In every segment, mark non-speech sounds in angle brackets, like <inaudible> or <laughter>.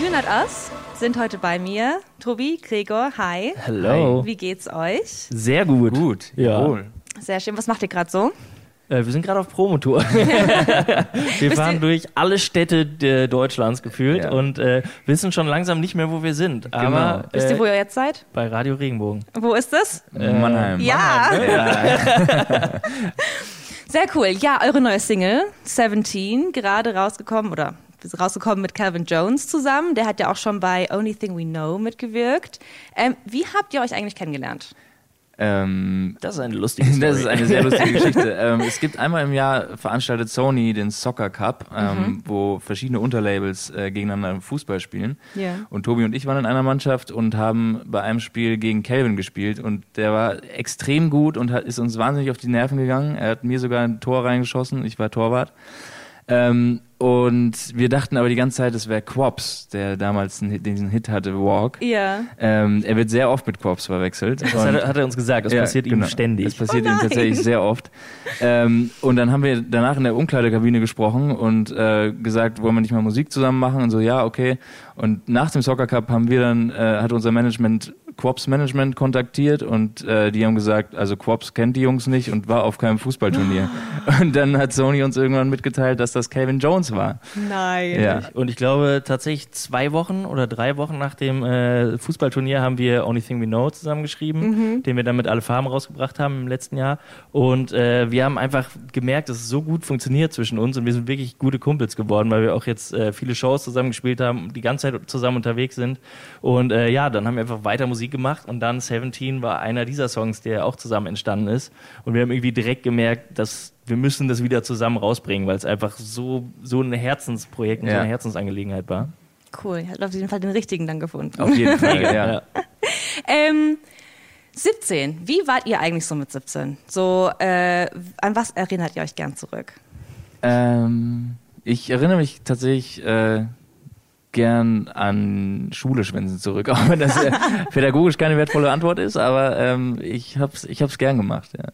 You Not Us sind heute bei mir. Tobi, Gregor, hi. Hello. Wie geht's euch? Sehr gut. Gut, Ja. jawohl. Sehr schön. Was macht ihr gerade so? Äh, wir sind gerade auf Promotour. <laughs> wir fahren durch alle Städte äh, Deutschlands gefühlt Ja. und äh, wissen schon langsam nicht mehr, wo wir sind. Aber Wisst ihr, wo ihr jetzt seid? bei Radio Regenbogen. Wo ist das? Mannheim. Ja. Ja. <laughs> Sehr cool. Ja, eure neue Single, 17, gerade rausgekommen oder ist rausgekommen mit Calvin Jones zusammen. Der hat ja auch schon bei Only Thing We Know mitgewirkt. Ähm, wie habt ihr euch eigentlich kennengelernt? Ähm, Das ist eine lustige <laughs> Story. das ist eine sehr lustige <laughs> Geschichte. ähm, es gibt einmal im Jahr veranstaltet Sony den Soccer Cup, ähm, Mhm. wo verschiedene Unterlabels äh, gegeneinander Fußball spielen. Ja. Und Tobi und ich waren in einer Mannschaft und haben bei einem Spiel gegen Calvin gespielt und der war extrem gut und hat, ist uns wahnsinnig auf die Nerven gegangen. Er hat mir sogar ein Tor reingeschossen, ich war Torwart. Ähm, und wir dachten aber die ganze Zeit, es wäre Quops, der damals einen Hit, diesen Hit hatte, Walk. Ja. Ähm, er wird sehr oft mit Quops verwechselt. Das hat, er- hat er uns gesagt, das Ja, passiert genau. ihm ständig. Das passiert Oh ihm tatsächlich sehr oft. Ähm, und dann haben wir danach in der Umkleidekabine gesprochen und äh, gesagt, wollen wir nicht mal Musik zusammen machen? Und so, ja, okay. Und nach dem Soccer Cup haben wir dann, äh, hat unser Management Quops Management kontaktiert und äh, die haben gesagt, also Quops kennt die Jungs nicht und war auf keinem Fußballturnier. <laughs> und dann hat Sony uns irgendwann mitgeteilt, dass das Calvin Jones war. Nein. Ja. Und ich glaube, tatsächlich zwei Wochen oder drei Wochen nach dem äh, Fußballturnier haben wir Only Thing We Know zusammengeschrieben, den wir dann mit alle Farben rausgebracht haben im letzten Jahr. Und äh, wir haben einfach gemerkt, dass es so gut funktioniert zwischen uns und wir sind wirklich gute Kumpels geworden, weil wir auch jetzt äh, viele Shows zusammen gespielt haben die ganze Zeit zusammen unterwegs sind. Und äh, ja, dann haben wir einfach weiter Musik gemacht und dann 17 war einer dieser Songs, der auch zusammen entstanden ist. Und wir haben irgendwie direkt gemerkt, dass wir müssen das wieder zusammen rausbringen, weil es einfach so, so ein Herzensprojekt und so Ja. eine Herzensangelegenheit war. Cool. Ihr habt auf jeden Fall den richtigen dann gefunden. Auf jeden Fall, <laughs> ja. Ähm, 17. Wie wart ihr eigentlich so mit 17? So, äh, an was erinnert ihr euch gern zurück? Ähm, ich erinnere mich tatsächlich äh, gern an Schule schwänzen zurück, <laughs> auch wenn das äh, pädagogisch keine wertvolle Antwort ist, aber ähm, ich hab's, ich hab's gern gemacht, ja.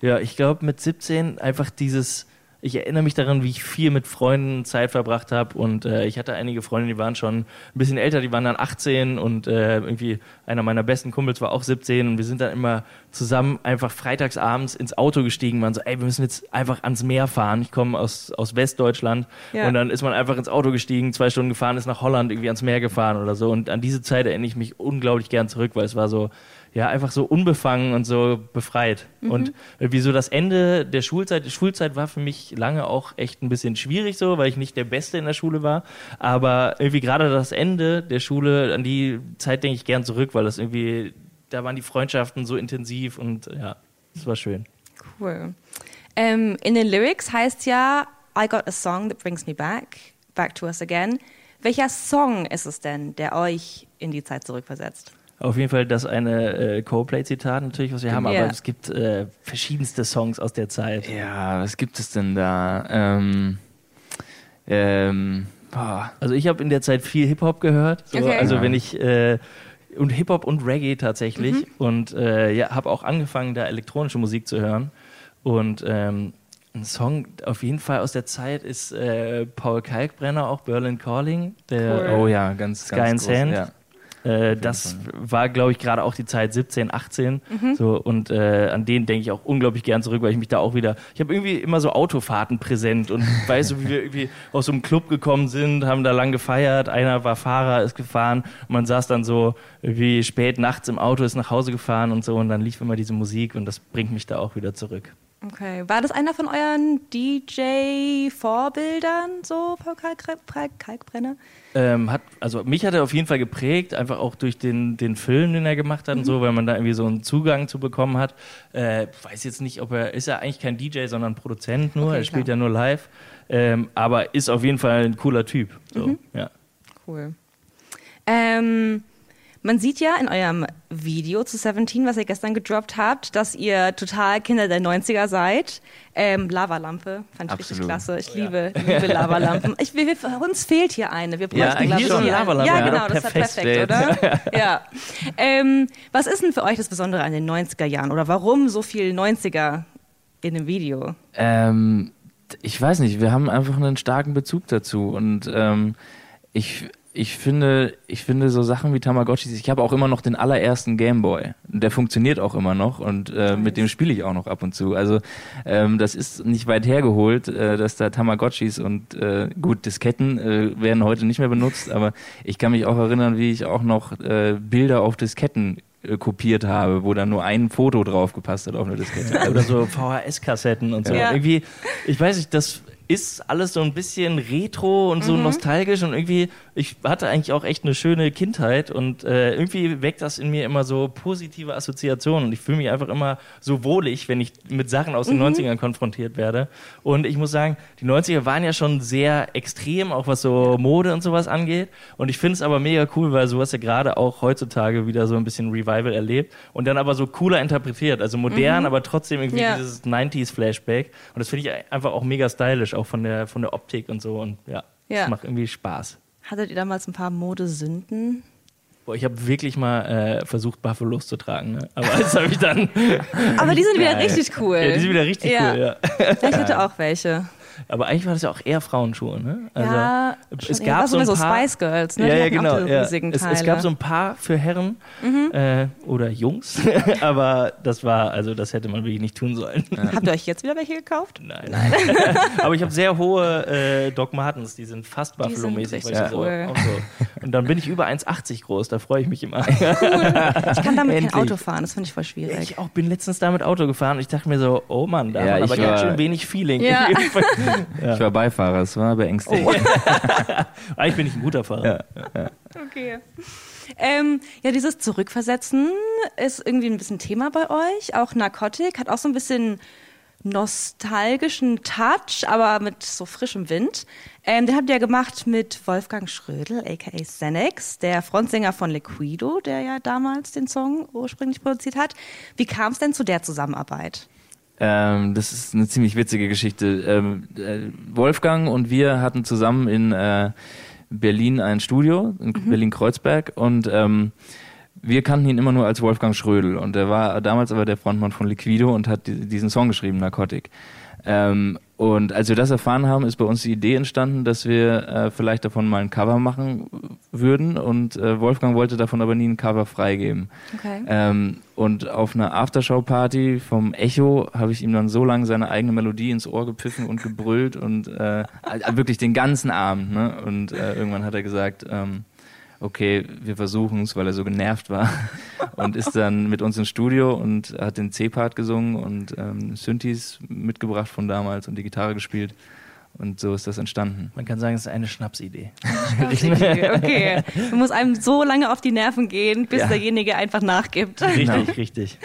Ja, ich glaube mit 17 einfach dieses, ich erinnere mich daran, wie ich viel mit Freunden Zeit verbracht habe und äh, ich hatte einige Freunde, die waren schon ein bisschen älter, die waren dann 18 und äh, irgendwie einer meiner besten Kumpels war auch 17 und wir sind dann immer zusammen einfach freitagsabends ins Auto gestiegen, waren so, ey, wir müssen jetzt einfach ans Meer fahren. Ich komme aus, aus Westdeutschland Ja. und dann ist man einfach ins Auto gestiegen, zwei Stunden gefahren, ist nach Holland irgendwie ans Meer gefahren oder so und an diese Zeit erinnere ich mich unglaublich gern zurück, weil es war so, ja, einfach so unbefangen und so befreit. Und irgendwie so das Ende der Schulzeit, die Schulzeit war für mich lange auch echt ein bisschen schwierig so, weil ich nicht der Beste in der Schule war. Aber irgendwie gerade das Ende der Schule, an die Zeit denke ich gern zurück, weil das irgendwie, da waren die Freundschaften so intensiv und ja, es war schön. Cool. Ähm, in den Lyrics heißt ja, I got a song that brings me back, back to us again. Welcher Song ist es denn, der euch in die Zeit zurückversetzt? Auf jeden Fall das eine äh, Coldplay-Zitat natürlich, was wir haben, Ja. aber es gibt äh, verschiedenste Songs aus der Zeit. Ja, was gibt es denn da? Ähm, ähm, boah. Also ich habe in der Zeit viel Hip-Hop gehört. So, Okay. Also Ja. wenn ich äh, und Hip-Hop und Reggae tatsächlich und äh, ja, habe auch angefangen, da elektronische Musik zu hören. Und ähm, ein Song auf jeden Fall aus der Zeit ist äh, Paul Kalkbrenner, auch Berlin Calling. Der, Oh ja, ganz, Sky ganz and groß, Sand. Ja. Äh, das war, glaube ich, gerade auch die Zeit 17, 18. So, und äh, an den denke ich auch unglaublich gern zurück, weil ich mich da auch wieder. Ich habe irgendwie immer so Autofahrten präsent und <laughs> weißt du, wie wir irgendwie aus so einem Club gekommen sind, haben da lang gefeiert. Einer war Fahrer, ist gefahren und man saß dann so wie spät nachts im Auto, ist nach Hause gefahren und so und dann lief immer diese Musik und das bringt mich da auch wieder zurück. Okay. War das einer von euren DJ-Vorbildern, so Paul Kalk Kalk Kalkbrenner? Ähm, hat, also mich hat er auf jeden Fall geprägt, einfach auch durch den, den Film, den er gemacht hat und so, weil man da irgendwie so einen Zugang zu bekommen hat. Äh, weiß jetzt nicht, ob er, ist ja eigentlich kein DJ, sondern Produzent nur, Okay, er spielt klar. ja nur live, ähm, aber ist auf jeden Fall ein cooler Typ. So, ja. Cool. Ähm, man sieht ja in eurem Video zu 17, was ihr gestern gedroppt habt, dass ihr total Kinder der 90er seid. Ähm, Lavalampe, fand ich richtig Absolut. klasse. Ich liebe, <laughs> liebe Lavalampen. Ich, wir, uns fehlt hier eine. Wir Ja, bräuchten, hier so eine hier eine. Lavalampe, Ja, ja, genau, das ist perfekt. perfekt, oder? <laughs> <laughs> ja. Ähm, was ist denn für euch das Besondere an den 90er Jahren? Oder warum so viel 90er in dem Video? Ähm, ich weiß nicht, wir haben einfach einen starken Bezug dazu und ähm, ich, ich finde, ich finde so Sachen wie Tamagotchis, ich habe auch immer noch den allerersten Gameboy. Der funktioniert auch immer noch und äh, mit dem spiele ich auch noch ab und zu. Also ähm, das ist nicht weit hergeholt, äh, dass da Tamagotchis und äh, gut, Disketten äh, werden heute nicht mehr benutzt, aber ich kann mich auch erinnern, wie ich auch noch äh, Bilder auf Disketten äh, kopiert habe, wo dann nur ein Foto drauf gepasst hat auf eine Diskette. Oder so VHS-Kassetten und so. Ja. Irgendwie, ich weiß nicht, das ist alles so ein bisschen retro und so nostalgisch und irgendwie, ich hatte eigentlich auch echt eine schöne Kindheit und äh, irgendwie weckt das in mir immer so positive Assoziationen und ich fühle mich einfach immer so wohlig, wenn ich mit Sachen aus den 90ern konfrontiert werde. Und ich muss sagen, die 90er waren ja schon sehr extrem, auch was so Mode und sowas angeht. Und ich finde es aber mega cool, weil sowas ja gerade auch heutzutage wieder so ein bisschen Revival erlebt und dann aber so cooler interpretiert. Also modern, aber trotzdem irgendwie Ja. dieses 90s-Flashback. Und das finde ich einfach auch mega stylisch, auch von der, von der Optik und so. Und ja, Ja. das macht irgendwie Spaß. Hattet ihr damals ein paar Modesünden? Boah, ich habe wirklich mal äh, versucht, Buffalos zu tragen. Ne? Aber das habe ich dann. <laughs> Aber die sind wieder <laughs> richtig cool. Ja, die sind wieder richtig Ja. cool, ja. Ich hatte <laughs> auch welche. Aber eigentlich war das ja auch eher Frauenschuhe, ne? Also, ja, es schon gab eher. so ein so paar. Spice Girls, ne? Ja, ja, genau. Ja. Es. Mhm. es gab so ein paar für Herren äh, oder Jungs, <laughs> aber das war, also das hätte man wirklich nicht tun sollen. Habt ihr euch jetzt wieder welche gekauft? Nein. <laughs> aber ich habe sehr hohe äh, Doc Martens, die sind fast Buffalo-mäßig. so, cool. so. Und dann bin ich über 1,80 groß, da freue ich mich immer. Ich kann damit Endlich. kein Auto fahren, das finde ich voll schwierig. Ich auch bin letztens damit Auto gefahren und ich dachte mir so, oh Mann, da Ja, hat man aber ganz schön wenig Feeling. Ja. <laughs> Ich war Beifahrer, es war beängstigend. <laughs> Eigentlich bin ich ein guter Fahrer. Okay. Ähm, ja, dieses Zurückversetzen ist irgendwie ein bisschen Thema bei euch. Auch Narkotik hat auch so ein bisschen nostalgischen Touch, aber mit so frischem Wind. Ähm, den habt ihr ja gemacht mit Wolfgang Schrödel, aka Xenex, der Frontsänger von Liquido, der ja damals den Song ursprünglich produziert hat. Wie kam es denn zu der Zusammenarbeit? Ähm, das ist eine ziemlich witzige Geschichte. Ähm, äh, Wolfgang und wir hatten zusammen in äh, Berlin ein Studio, in Berlin-Kreuzberg, und ähm, wir kannten ihn immer nur als Wolfgang Schrödel. Und er war damals aber der Frontmann von Liquido und hat di- diesen Song geschrieben, Narcotic. Ähm, und als wir das erfahren haben, ist bei uns die Idee entstanden, dass wir äh, vielleicht davon mal ein Cover machen würden. Und äh, Wolfgang wollte davon aber nie ein Cover freigeben. Okay. Ähm, und auf einer Aftershow-Party vom Echo habe ich ihm dann so lange seine eigene Melodie ins Ohr gepfiffen und gebrüllt und äh, also wirklich den ganzen Abend. Ne? Und äh, irgendwann hat er gesagt, ähm, okay, wir versuchen es, weil er so genervt war. <laughs> Und ist dann mit uns ins Studio und hat den C-Part gesungen und ähm, Synthes mitgebracht von damals und die Gitarre gespielt. Und so ist das entstanden. Man kann sagen, es ist eine Schnapsidee. <laughs> Okay. <laughs> Man muss einem so lange auf die Nerven gehen, bis Ja. derjenige einfach nachgibt. Richtig, <laughs> richtig.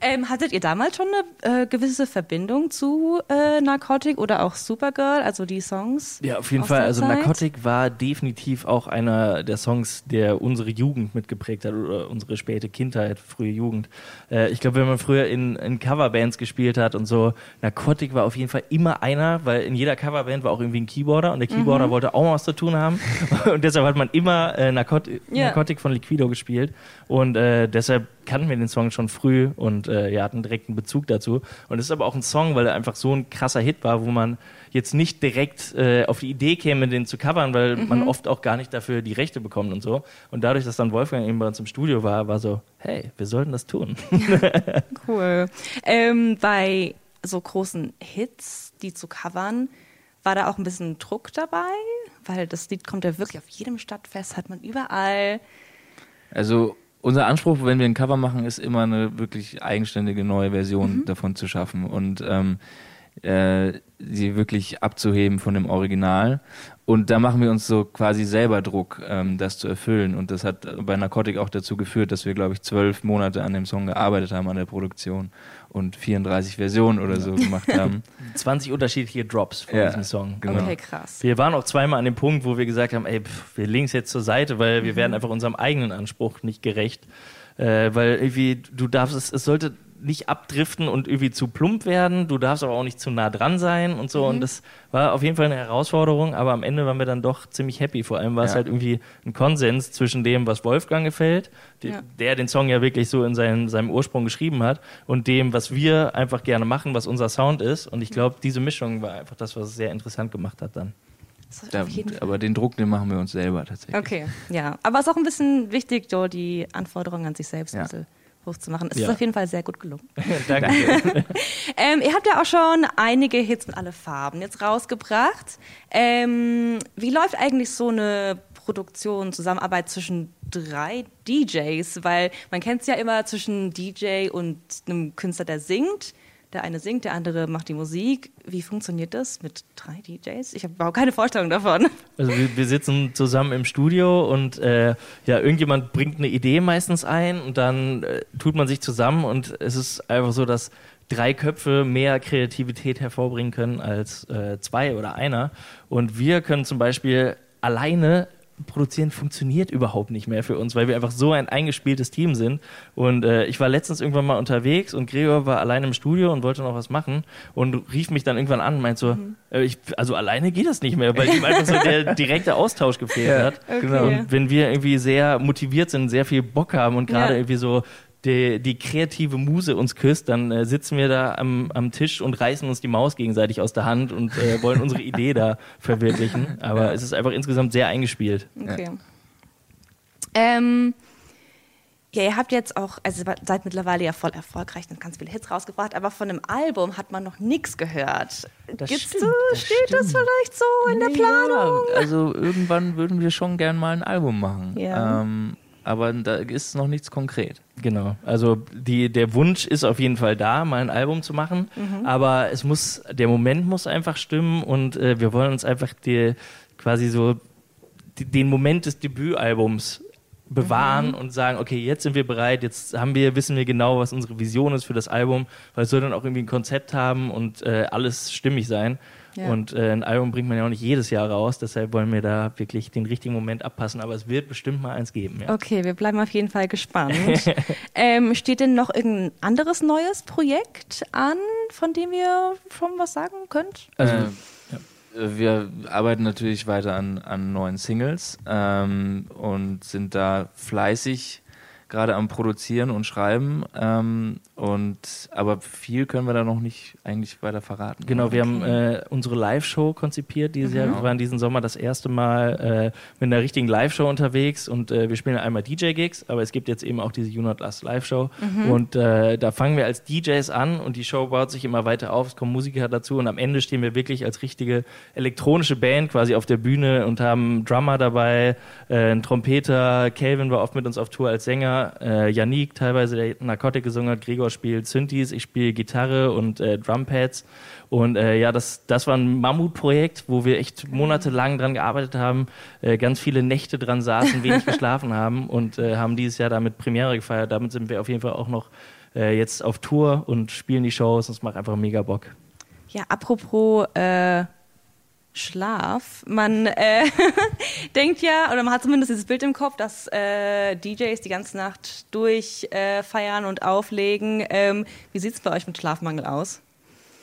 Ähm, hattet ihr damals schon eine äh, gewisse Verbindung zu äh, Narcotic oder auch Supergirl, also die Songs? Ja, auf jeden Fall. Also Zeit? Narcotic war definitiv auch einer der Songs, der unsere Jugend mitgeprägt hat oder unsere späte Kindheit, frühe Jugend. Äh, ich glaube, wenn man früher in, in Coverbands gespielt hat und so, Narcotic war auf jeden Fall immer einer, weil in jeder Coverband war auch irgendwie ein Keyboarder und der Mhm. Keyboarder wollte auch mal was zu tun haben. <laughs> und deshalb hat man immer äh, Narcotic, Ja. Narcotic von Liquido gespielt. Und äh, deshalb kannten wir den Song schon früh und äh, ja, direkt einen Bezug dazu. Und es ist aber auch ein Song, weil er einfach so ein krasser Hit war, wo man jetzt nicht direkt äh, auf die Idee käme, den zu covern, weil man oft auch gar nicht dafür die Rechte bekommt und so. Und dadurch, dass dann Wolfgang eben bei uns im Studio war, war so, hey, wir sollten das tun. <laughs> Cool. Ähm, bei so großen Hits, die zu covern, war da auch ein bisschen Druck dabei? Weil das Lied kommt ja wirklich auf jedem Stadtfest, hat man überall. Also unser Anspruch, wenn wir ein Cover machen, ist immer eine wirklich eigenständige neue Version davon zu schaffen und ähm, äh, sie wirklich abzuheben von dem Original. Und da machen wir uns so quasi selber Druck, ähm, das zu erfüllen. Und das hat bei Narcotic auch dazu geführt, dass wir, glaube ich, zwölf Monate an dem Song gearbeitet haben, an der Produktion und 34 Versionen oder so gemacht haben. <laughs> 20 unterschiedliche Drops von Ja, diesem Song. genau. Okay, krass. Wir waren auch zweimal an dem Punkt, wo wir gesagt haben, ey, pff, wir legen es jetzt zur Seite, weil wir werden einfach unserem eigenen Anspruch nicht gerecht. Äh, weil irgendwie, du darfst es, es sollte nicht abdriften und irgendwie zu plump werden, du darfst aber auch nicht zu nah dran sein und so. Und das war auf jeden Fall eine Herausforderung, aber am Ende waren wir dann doch ziemlich happy. Vor allem war es Ja. halt irgendwie ein Konsens zwischen dem, was Wolfgang gefällt, die, Ja. der den Song ja wirklich so in seinem, seinem Ursprung geschrieben hat, und dem, was wir einfach gerne machen, was unser Sound ist. Und ich glaube, diese Mischung war einfach das, was es sehr interessant gemacht hat dann. Da, aber den Druck, den machen wir uns selber tatsächlich. Okay, ja. Aber es ist auch ein bisschen wichtig, so die Anforderungen an sich selbst ja. ein bisschen hochzumachen. Es ja. ist auf jeden Fall sehr gut gelungen. <laughs> Danke. <laughs> ähm, ihr habt ja auch schon einige Hits mit alle Farben jetzt rausgebracht. Ähm, wie läuft eigentlich so eine Produktion, Zusammenarbeit zwischen drei DJs? Weil man kennt es ja immer zwischen DJ und einem Künstler, der singt. Der eine singt, der andere macht die Musik. Wie funktioniert das mit drei DJs? Ich habe überhaupt keine Vorstellung davon. Also wir, wir sitzen zusammen im Studio und äh, ja, irgendjemand bringt eine Idee meistens ein und dann äh, tut man sich zusammen und es ist einfach so, dass drei Köpfe mehr Kreativität hervorbringen können als äh, zwei oder einer. Und wir können zum Beispiel alleine produzieren funktioniert überhaupt nicht mehr für uns, weil wir einfach so ein eingespieltes Team sind. Und äh, ich war letztens irgendwann mal unterwegs und Gregor war allein im Studio und wollte noch was machen und rief mich dann irgendwann an und meint so, mhm. äh, ich, also alleine geht das nicht mehr, weil ihm einfach so der <laughs> direkte Austausch gefehlt ja, hat. Okay. Genau. Und wenn wir irgendwie sehr motiviert sind, sehr viel Bock haben und gerade ja. irgendwie so die, die kreative Muse uns küsst, dann äh, sitzen wir da am, am Tisch und reißen uns die Maus gegenseitig aus der Hand und äh, wollen unsere <laughs> Idee da verwirklichen. Aber es ist einfach insgesamt sehr eingespielt. Okay. Ähm, ja, ihr habt jetzt auch, also seid mittlerweile ja voll erfolgreich und ganz viele Hits rausgebracht, aber von einem Album hat man noch nichts gehört. Das Gibt's stimmt, das steht stimmt. das vielleicht so in der Planung? Ja, also irgendwann würden wir schon gern mal ein Album machen. Ja. Ähm, aber da ist noch nichts konkret. Genau. Also die, der Wunsch ist auf jeden Fall da, mal ein Album zu machen, mhm. aber es muss, der Moment muss einfach stimmen und äh, wir wollen uns einfach die, quasi so die, den Moment des Debütalbums bewahren mhm. und sagen, okay, jetzt sind wir bereit, jetzt haben wir, wissen wir genau, was unsere Vision ist für das Album, weil es soll dann auch irgendwie ein Konzept haben und äh, alles stimmig sein. Ja. Und äh, ein Album bringt man ja auch nicht jedes Jahr raus, deshalb wollen wir da wirklich den richtigen Moment abpassen, aber es wird bestimmt mal eins geben. Ja. Okay, wir bleiben auf jeden Fall gespannt. <laughs> ähm, steht denn noch irgendein anderes neues Projekt an, von dem ihr schon was sagen könnt? Also, äh, wir arbeiten natürlich weiter an, an neuen Singles ähm, und sind da fleißig gerade am Produzieren und Schreiben. Und aber viel können wir da noch nicht eigentlich weiter verraten. Genau, wir haben äh, unsere Live-Show konzipiert dieses mhm. Jahr. Wir waren diesen Sommer das erste Mal äh, mit einer richtigen Live-Show unterwegs und äh, wir spielen einmal DJ-Gigs, aber es gibt jetzt eben auch diese You Not Last Live-Show. Mhm. Und äh, da fangen wir als DJs an und die Show baut sich immer weiter auf, es kommen Musiker dazu und am Ende stehen wir wirklich als richtige elektronische Band quasi auf der Bühne und haben Drummer dabei, äh, einen Trompeter, Calvin war oft mit uns auf Tour als Sänger, äh, Yannick teilweise, der Narkotik gesungen hat, Gregor spielt Synthes, ich spiele Gitarre und äh, Drumpads. Und äh, ja, das, das war ein Mammutprojekt, wo wir echt monatelang dran gearbeitet haben, äh, ganz viele Nächte dran saßen, wenig geschlafen <laughs> haben und äh, haben dieses Jahr damit Premiere gefeiert. Damit sind wir auf jeden Fall auch noch äh, jetzt auf Tour und spielen die Shows. Das macht einfach mega Bock. Ja, apropos äh, Schlaf. Man äh, <laughs> denkt ja, oder man hat zumindest dieses Bild im Kopf, dass äh, DJs die ganze Nacht durchfeiern äh, und auflegen. Ähm, wie sieht es bei euch mit Schlafmangel aus?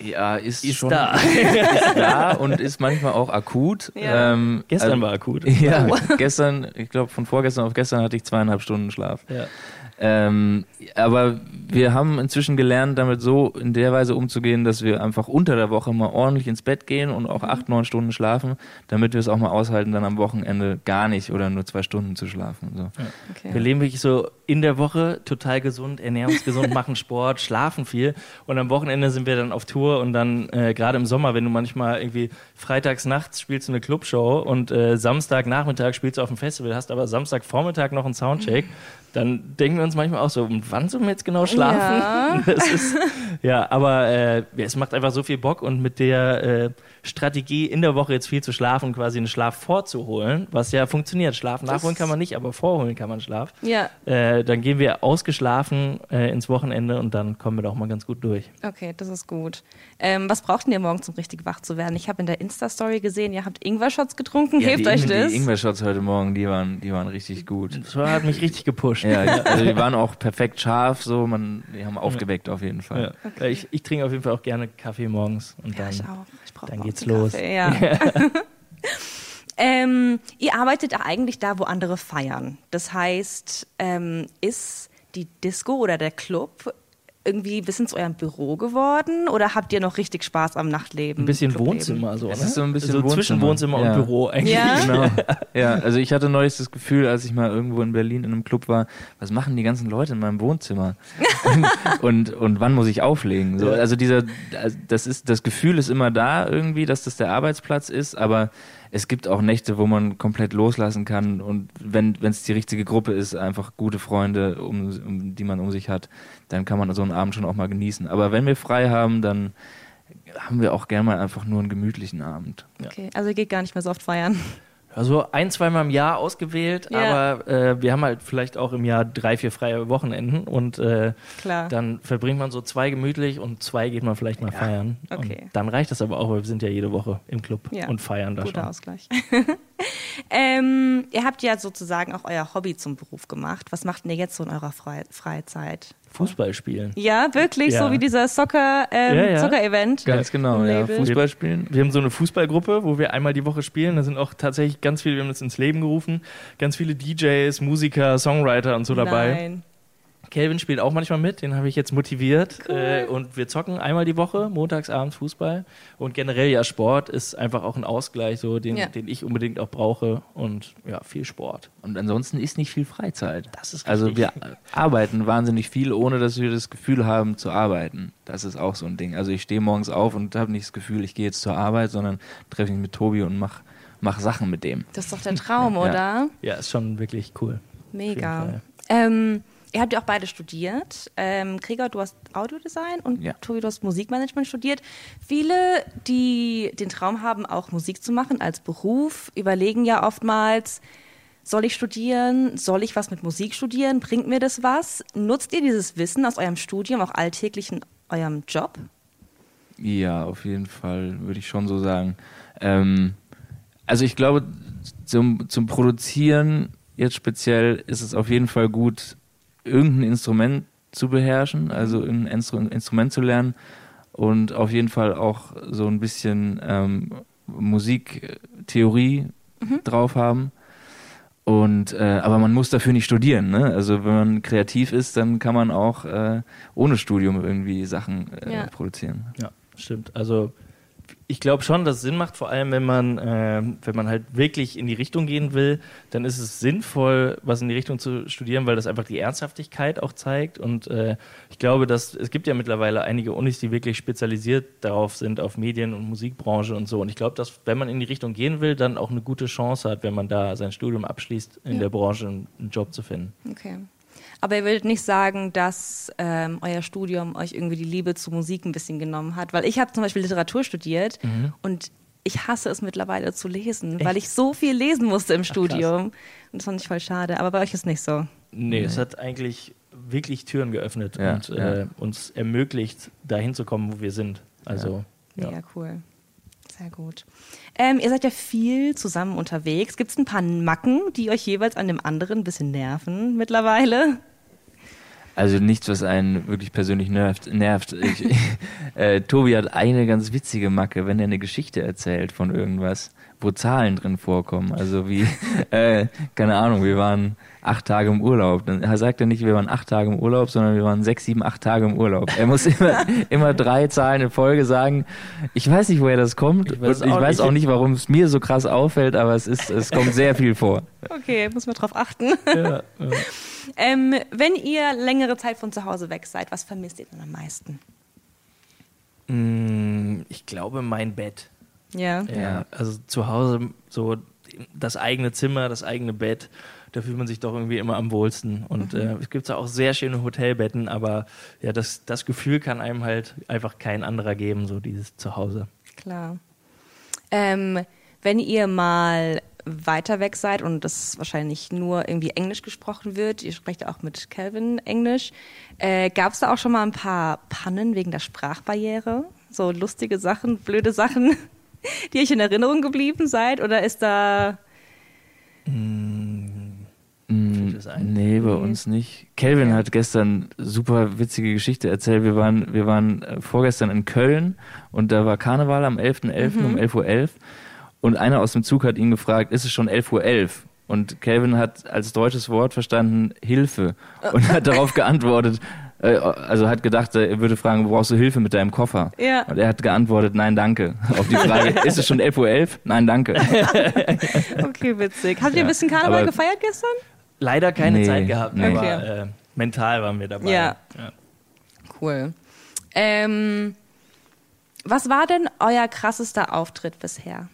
Ja, ist, ist schon da. <laughs> ist da und ist manchmal auch akut. Ja. Ähm, gestern also, war akut. <laughs> Ja, oh. gestern, ich glaube von vorgestern auf gestern hatte ich zweieinhalb Stunden Schlaf. Ja. Ähm, aber wir haben inzwischen gelernt, damit so in der Weise umzugehen, dass wir einfach unter der Woche mal ordentlich ins Bett gehen und auch acht, neun Stunden schlafen, damit wir es auch mal aushalten, dann am Wochenende gar nicht oder nur zwei Stunden zu schlafen. So. Ja. Okay. Wir leben wirklich so in der Woche total gesund, ernähren uns gesund, <laughs> machen Sport, schlafen viel und am Wochenende sind wir dann auf Tour und dann äh, gerade im Sommer, wenn du manchmal irgendwie freitags nachts spielst du eine Clubshow und äh, Samstagnachmittag spielst du auf dem Festival, hast aber Samstagvormittag noch einen Soundcheck, dann denken wir uns manchmal auch so, wann sollen wir jetzt genau schlafen? Ja, <laughs> ist, ja aber äh, es macht einfach so viel Bock und mit der äh, Strategie, in der Woche jetzt viel zu schlafen, quasi einen Schlaf vorzuholen, was ja funktioniert. Schlaf nachholen kann man nicht, aber vorholen kann man Schlaf. Ja. Äh, dann gehen wir ausgeschlafen äh, ins Wochenende und dann kommen wir doch mal ganz gut durch. Okay, das ist gut. Ähm, was braucht ihr morgens, um richtig wach zu werden? Ich habe in der Insta-Story gesehen, ihr habt Ingwer-Shots getrunken. Ja, Hilft euch das? Die Ingwer-Shots heute Morgen, die waren, die waren richtig gut. Das hat mich richtig gepusht. Ja, also die <laughs> waren auch perfekt scharf, so man, die haben aufgeweckt auf jeden Fall. Ja. Okay. Ich, ich, trinke auf jeden Fall auch gerne Kaffee morgens und ja, dann, ich auch. Ich dann geht's los. Kaffee, ja. <laughs> ähm, ihr arbeitet eigentlich da, wo andere feiern. Das heißt, ähm, ist die Disco oder der Club irgendwie bisschen zu eurem Büro geworden oder habt ihr noch richtig Spaß am Nachtleben? Ein bisschen Clubleben? Wohnzimmer, so, Es ne? ist so ein bisschen so zwischen Wohnzimmer Ja. und Büro eigentlich. Ja? Genau. <laughs> Ja, also ich hatte neulich das Gefühl, als ich mal irgendwo in Berlin in einem Club war, was machen die ganzen Leute in meinem Wohnzimmer? <laughs> und, und wann muss ich auflegen? So, also dieser, also das ist, das Gefühl ist immer da irgendwie, dass das der Arbeitsplatz ist, aber es gibt auch Nächte, wo man komplett loslassen kann und wenn es die richtige Gruppe ist, einfach gute Freunde, um, um die man um sich hat, dann kann man so einen Abend schon auch mal genießen. Aber wenn wir frei haben, dann haben wir auch gerne mal einfach nur einen gemütlichen Abend. Okay, also ihr geht gar nicht mehr so oft feiern. Also ein, zweimal im Jahr ausgewählt, Ja. aber äh, wir haben halt vielleicht auch im Jahr drei, vier freie Wochenenden und äh, dann verbringt man so zwei gemütlich und zwei geht man vielleicht mal feiern. Okay. Und dann reicht das aber auch, weil wir sind ja jede Woche im Club Ja. und feiern da Guter schon. Ausgleich. <laughs> ähm, ihr habt ja sozusagen auch euer Hobby zum Beruf gemacht. Was macht denn ihr jetzt so in eurer Frei Freizeit? Fußball spielen. Ja, wirklich, Ja. so wie dieser Soccer, ähm, Ja, ja. Soccer-Event. Ganz genau, ja. Fußball spielen. Wir haben so eine Fußballgruppe, wo wir einmal die Woche spielen. Da sind auch tatsächlich ganz viele, wir haben das ins Leben gerufen, ganz viele DJs, Musiker, Songwriter und so dabei. Nein. Kelvin spielt auch manchmal mit, den habe ich jetzt motiviert. Cool. Äh, und wir zocken einmal die Woche, montags abends Fußball. Und generell ja, Sport ist einfach auch ein Ausgleich, so, den, Ja. den ich unbedingt auch brauche. Und ja, viel Sport. Und ansonsten ist nicht viel Freizeit. Das ist Also richtig. wir arbeiten wahnsinnig viel, ohne dass wir das Gefühl haben zu arbeiten. Das ist auch so ein Ding. Also ich stehe morgens auf und habe nicht das Gefühl, ich gehe jetzt zur Arbeit, sondern treffe mich mit Tobi und mach, mach Sachen mit dem. Das ist doch der Traum, <laughs> Ja. oder? Ja, ist schon wirklich cool. Mega. Ähm, ihr habt ja auch beide studiert. Ähm, Krieger, du hast Audiodesign und Ja. Tobi, du hast Musikmanagement studiert. Viele, die den Traum haben, auch Musik zu machen als Beruf, überlegen ja oftmals, soll ich studieren? Soll ich was mit Musik studieren? Bringt mir das was? Nutzt ihr dieses Wissen aus eurem Studium auch alltäglich in eurem Job? Ja, auf jeden Fall, würde ich schon so sagen. Ähm, also ich glaube, zum, zum Produzieren jetzt speziell ist es auf jeden Fall gut, irgendein Instrument zu beherrschen, also irgendein Instru Instrument zu lernen und auf jeden Fall auch so ein bisschen ähm, Musiktheorie drauf haben. Und äh, aber man muss dafür nicht studieren, ne? Also wenn man kreativ ist, dann kann man auch äh, ohne Studium irgendwie Sachen äh, Ja. produzieren. Ja, stimmt. Also ich glaube schon, dass es Sinn macht, vor allem wenn man, äh, wenn man halt wirklich in die Richtung gehen will, dann ist es sinnvoll, was in die Richtung zu studieren, weil das einfach die Ernsthaftigkeit auch zeigt. Und äh, ich glaube, dass es gibt ja mittlerweile einige Unis, die wirklich spezialisiert darauf sind, auf Medien- und Musikbranche und so. Und ich glaube, dass wenn man in die Richtung gehen will, dann auch eine gute Chance hat, wenn man da sein Studium abschließt, in Ja. der Branche einen, einen Job zu finden. Okay. Aber ihr würdet nicht sagen, dass ähm, euer Studium euch irgendwie die Liebe zu Musik ein bisschen genommen hat? Weil ich habe zum Beispiel Literatur studiert und ich hasse es mittlerweile zu lesen, weil ich so viel lesen musste im Studium. Und das fand ich voll schade. Aber bei euch ist nicht so. Nee, es hat eigentlich wirklich Türen geöffnet Ja, und ja. Äh, uns ermöglicht, dahin zu kommen, wo wir sind. Also, ja. Mega cool. Sehr gut. Ähm, ihr seid ja viel zusammen unterwegs. Gibt es ein paar Macken, die euch jeweils an dem anderen ein bisschen nerven mittlerweile? Also nichts, was einen wirklich persönlich nervt. nervt. Ich, <laughs> äh, Tobi hat eine ganz witzige Macke, wenn er eine Geschichte erzählt von irgendwas, wo Zahlen drin vorkommen. Also wie, <laughs> äh, keine Ahnung, wir waren acht Tage im Urlaub. Dann sagt er nicht, wir waren acht Tage im Urlaub, sondern wir waren sechs, sieben, acht Tage im Urlaub. Er muss <laughs> immer, immer drei Zahlen in Folge sagen. Ich weiß nicht, woher das kommt. Ich weiß und ich auch weiß nicht. auch nicht, warum es mir so krass auffällt, aber es ist, es kommt sehr viel vor. Okay, muss man drauf achten. Ja, ja. <laughs> Ähm, wenn ihr längere Zeit von zu Hause weg seid, was vermisst ihr dann am meisten? Mm, Ich glaube, mein Bett. Ja. Ja, also zu Hause so das eigene Zimmer, das eigene Bett, da fühlt man sich doch irgendwie immer am wohlsten. Und äh, es gibt ja auch sehr schöne Hotelbetten, aber ja, das, das Gefühl kann einem halt einfach kein anderer geben, so dieses Zuhause. Klar. Ähm, wenn ihr mal weiter weg seid und das wahrscheinlich nur irgendwie Englisch gesprochen wird, ihr sprecht ja auch mit Calvin Englisch, äh, gab es da auch schon mal ein paar Pannen wegen der Sprachbarriere? So lustige Sachen, blöde Sachen, die euch in Erinnerung geblieben seid? Oder ist da... Es ein? Nee, bei uns nicht. Kelvin hat gestern super witzige Geschichte erzählt. Wir waren, wir waren äh, vorgestern in Köln und da war Karneval am 11.11. um 11.11 Uhr und einer aus dem Zug hat ihn gefragt, ist es schon 11.11 Uhr? Und Kelvin hat als deutsches Wort verstanden Hilfe und hat darauf geantwortet, <laughs> Äh, also hat gedacht, er würde fragen, brauchst du Hilfe mit deinem Koffer? Ja. Und er hat geantwortet, nein, danke. Auf die Frage, <laughs> ist es schon 11.11 Uhr? Nein, danke. <laughs> Okay, witzig. Habt ihr Ja, ein bisschen Karneval aber- gefeiert gestern? Leider keine Nee, Zeit gehabt, nee. aber Okay. äh, mental waren wir dabei. Ja. Cool. Ähm, was war denn euer krassester Auftritt bisher?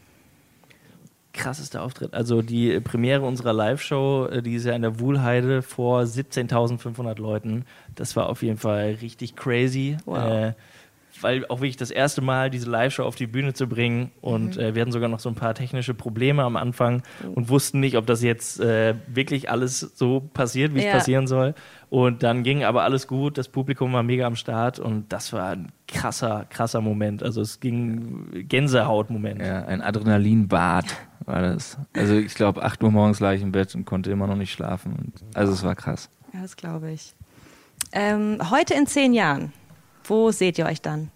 Krassester Auftritt. Also die Premiere unserer Live-Show, äh, die ist ja in der Wuhlheide vor 17.500 Leuten. Das war auf jeden Fall richtig crazy. Wow. Äh, weil auch wirklich das erste Mal diese Live-Show auf die Bühne zu bringen und Mhm. äh, wir hatten sogar noch so ein paar technische Probleme am Anfang und wussten nicht, ob das jetzt äh, wirklich alles so passiert, wie es Ja. passieren soll. Und dann ging aber alles gut, das Publikum war mega am Start und das war ein krasser, krasser Moment. Also es ging Gänsehaut-Moment. Ja, ein Adrenalinbad war das. Also ich glaube, 8 Uhr morgens lag ich im Bett und konnte immer noch nicht schlafen. Und, also es war krass. Ja, das glaube ich. Ähm, heute in zehn Jahren, wo seht ihr euch dann?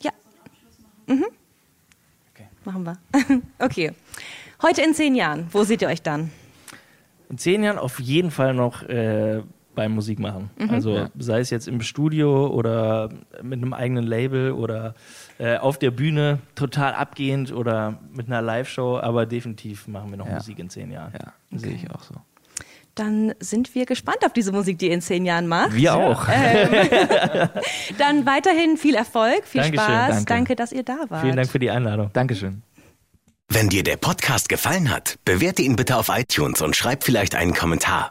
Ja. Mhm. Machen wir. <laughs> Okay. Heute in zehn Jahren, wo seht ihr euch dann? in zehn Jahren auf jeden Fall noch äh, beim Musik machen. Mhm. Also Ja. sei es jetzt im Studio oder mit einem eigenen Label oder äh, auf der Bühne total abgehend oder mit einer Live-Show, aber definitiv machen wir noch Ja. Musik in zehn Jahren. Ja, sehe ich auch so. Dann sind wir gespannt auf diese Musik, die ihr in zehn Jahren macht. Wir auch. <laughs> Dann weiterhin viel Erfolg, viel Dankeschön, Spaß. danke. Danke, dass ihr da wart. Vielen Dank für die Einladung. Dankeschön. Wenn dir der Podcast gefallen hat, bewerte ihn bitte auf iTunes und schreib vielleicht einen Kommentar.